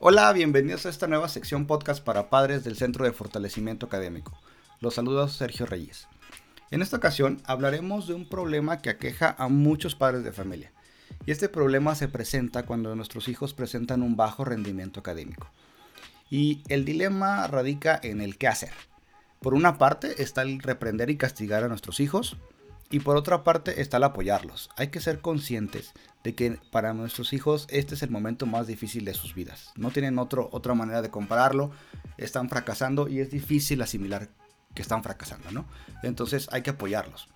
Hola, bienvenidos a esta nueva sección podcast para padres del Centro de Fortalecimiento Académico. Los saluda Sergio Reyes. En esta ocasión hablaremos de un problema que aqueja a muchos padres de familia. Y este problema se presenta cuando nuestros hijos presentan un bajo rendimiento académico. Y el dilema radica en el qué hacer. Por una parte está el reprender y castigar a nuestros hijos, y por otra parte está el apoyarlos. Hay que ser conscientes de que para nuestros hijos este es el momento más difícil de sus vidas. No tienen otro, otra manera de compararlo, están fracasando y es difícil asimilar que están fracasando, ¿no? Entonces hay que apoyarlos.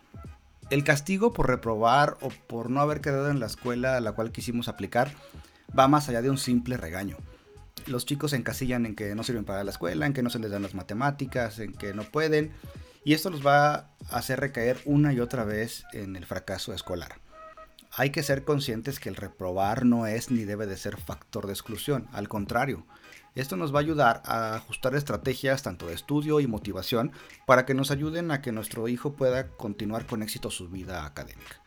El castigo por reprobar o por no haber quedado en la escuela a la cual quisimos aplicar va más allá de un simple regaño. Los chicos se encasillan en que no sirven para la escuela, en que no se les dan las matemáticas, en que no pueden y esto los va hacer recaer una y otra vez en el fracaso escolar. Hay que ser conscientes que el reprobar no es ni debe de ser factor de exclusión, al contrario, esto nos va a ayudar a ajustar estrategias tanto de estudio y motivación para que nos ayuden a que nuestro hijo pueda continuar con éxito su vida académica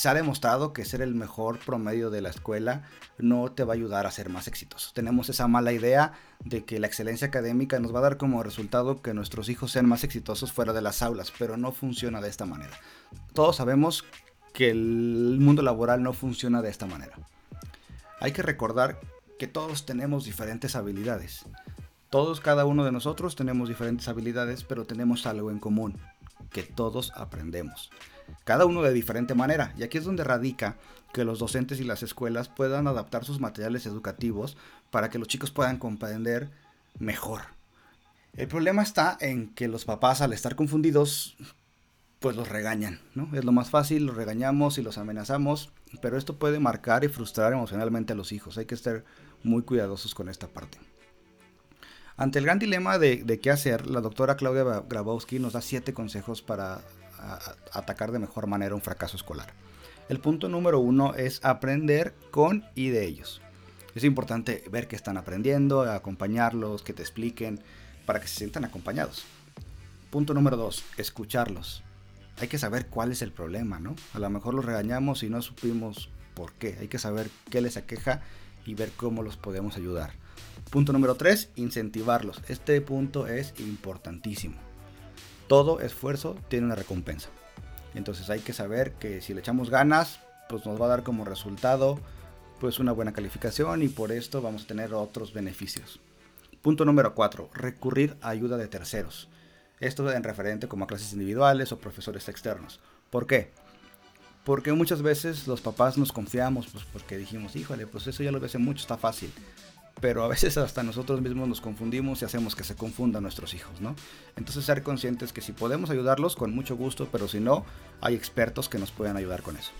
se ha demostrado que ser el mejor promedio de la escuela no te va a ayudar a ser más exitoso. Tenemos esa mala idea de que la excelencia académica nos va a dar como resultado que nuestros hijos sean más exitosos fuera de las aulas, pero no funciona de esta manera. Todos sabemos que el mundo laboral no funciona de esta manera. Hay que recordar que todos tenemos diferentes habilidades. Todos, cada uno de nosotros tenemos diferentes habilidades, pero tenemos algo en común, que todos aprendemos cada uno de diferente manera. Y aquí es donde radica que los docentes y las escuelas puedan adaptar sus materiales educativos para que los chicos puedan comprender mejor. El problema está en que los papás al estar confundidos pues los regañan, ¿no? Es lo más fácil, los regañamos y los amenazamos, pero esto puede marcar y frustrar emocionalmente a los hijos. Hay que estar muy cuidadosos con esta parte. Ante el gran dilema de, de qué hacer, la doctora Claudia Grabowski nos da siete consejos para atacar de mejor manera un fracaso escolar. El punto número uno es aprender con y de ellos. Es importante ver que están aprendiendo, acompañarlos, que te expliquen, para que se sientan acompañados. Punto número dos, escucharlos. Hay que saber cuál es el problema, ¿no? A lo mejor los regañamos y no supimos por qué. Hay que saber qué les aqueja y ver cómo los podemos ayudar. Punto número tres, incentivarlos. Este punto es importantísimo todo esfuerzo tiene una recompensa. Entonces hay que saber que si le echamos ganas, pues nos va a dar como resultado pues una buena calificación y por esto vamos a tener otros beneficios. Punto número 4. Recurrir a ayuda de terceros. Esto en referente como a clases individuales o profesores externos. ¿Por qué? Porque muchas veces los papás nos confiamos pues porque dijimos, híjole, pues eso ya lo ves mucho, está fácil pero a veces hasta nosotros mismos nos confundimos y hacemos que se confundan nuestros hijos, ¿no? Entonces ser conscientes que si podemos ayudarlos, con mucho gusto, pero si no, hay expertos que nos pueden ayudar con eso.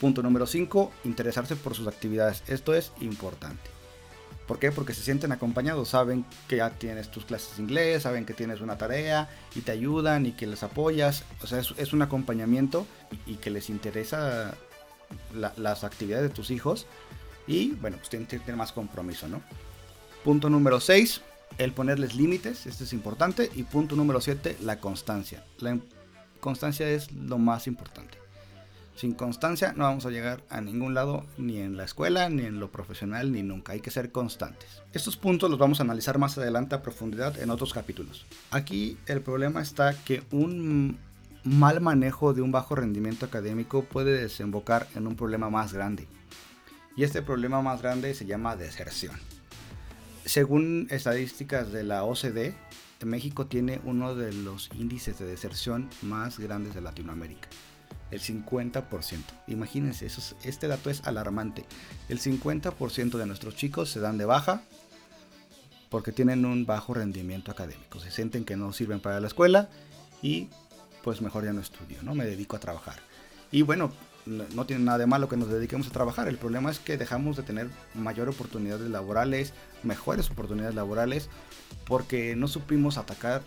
Punto número 5, interesarse por sus actividades. Esto es importante. ¿Por qué? Porque se sienten acompañados, saben que ya tienes tus clases de inglés, saben que tienes una tarea y te ayudan y que les apoyas. O sea, es, un acompañamiento y, que les interesa las actividades de tus hijos y bueno, pues tienen que tener más compromiso, ¿no? Punto número 6, el ponerles límites, esto es importante. Y punto número 7, la constancia. La constancia es lo más importante. Sin constancia no vamos a llegar a ningún lado, ni en la escuela, ni en lo profesional, ni nunca. Hay que ser constantes. Estos puntos los vamos a analizar más adelante a profundidad en otros capítulos. Aquí el problema está que un mal manejo de un bajo rendimiento académico puede desembocar en un problema más grande. Y este problema más grande se llama deserción. Según estadísticas de la OCDE, México tiene uno de los índices de deserción más grandes de Latinoamérica. El 50%. Imagínense, eso este dato es alarmante. El 50% de nuestros chicos se dan de baja porque tienen un bajo rendimiento académico. Se sienten que no sirven para la escuela y pues mejor ya no estudio, ¿no? Me dedico a trabajar. Y bueno, no, tiene nada de malo que nos dediquemos a trabajar. El problema es que dejamos de tener mayores oportunidades laborales, mejores oportunidades laborales, porque no supimos atacar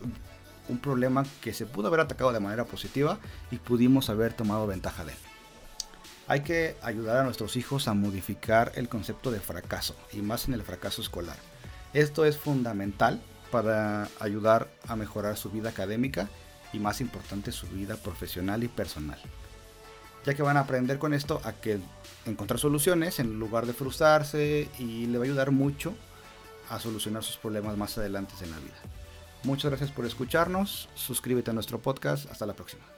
un problema que se pudo haber atacado de manera positiva y pudimos haber tomado ventaja de él. Hay que ayudar a nuestros hijos a modificar el concepto de fracaso y más en el fracaso escolar. Esto es fundamental para ayudar a mejorar su vida académica y más importante su vida profesional y personal. Ya que van a aprender con esto a que encontrar soluciones en lugar de frustrarse y le va a ayudar mucho a solucionar sus problemas más adelante en la vida. Muchas gracias por escucharnos, suscríbete a nuestro podcast, hasta la próxima.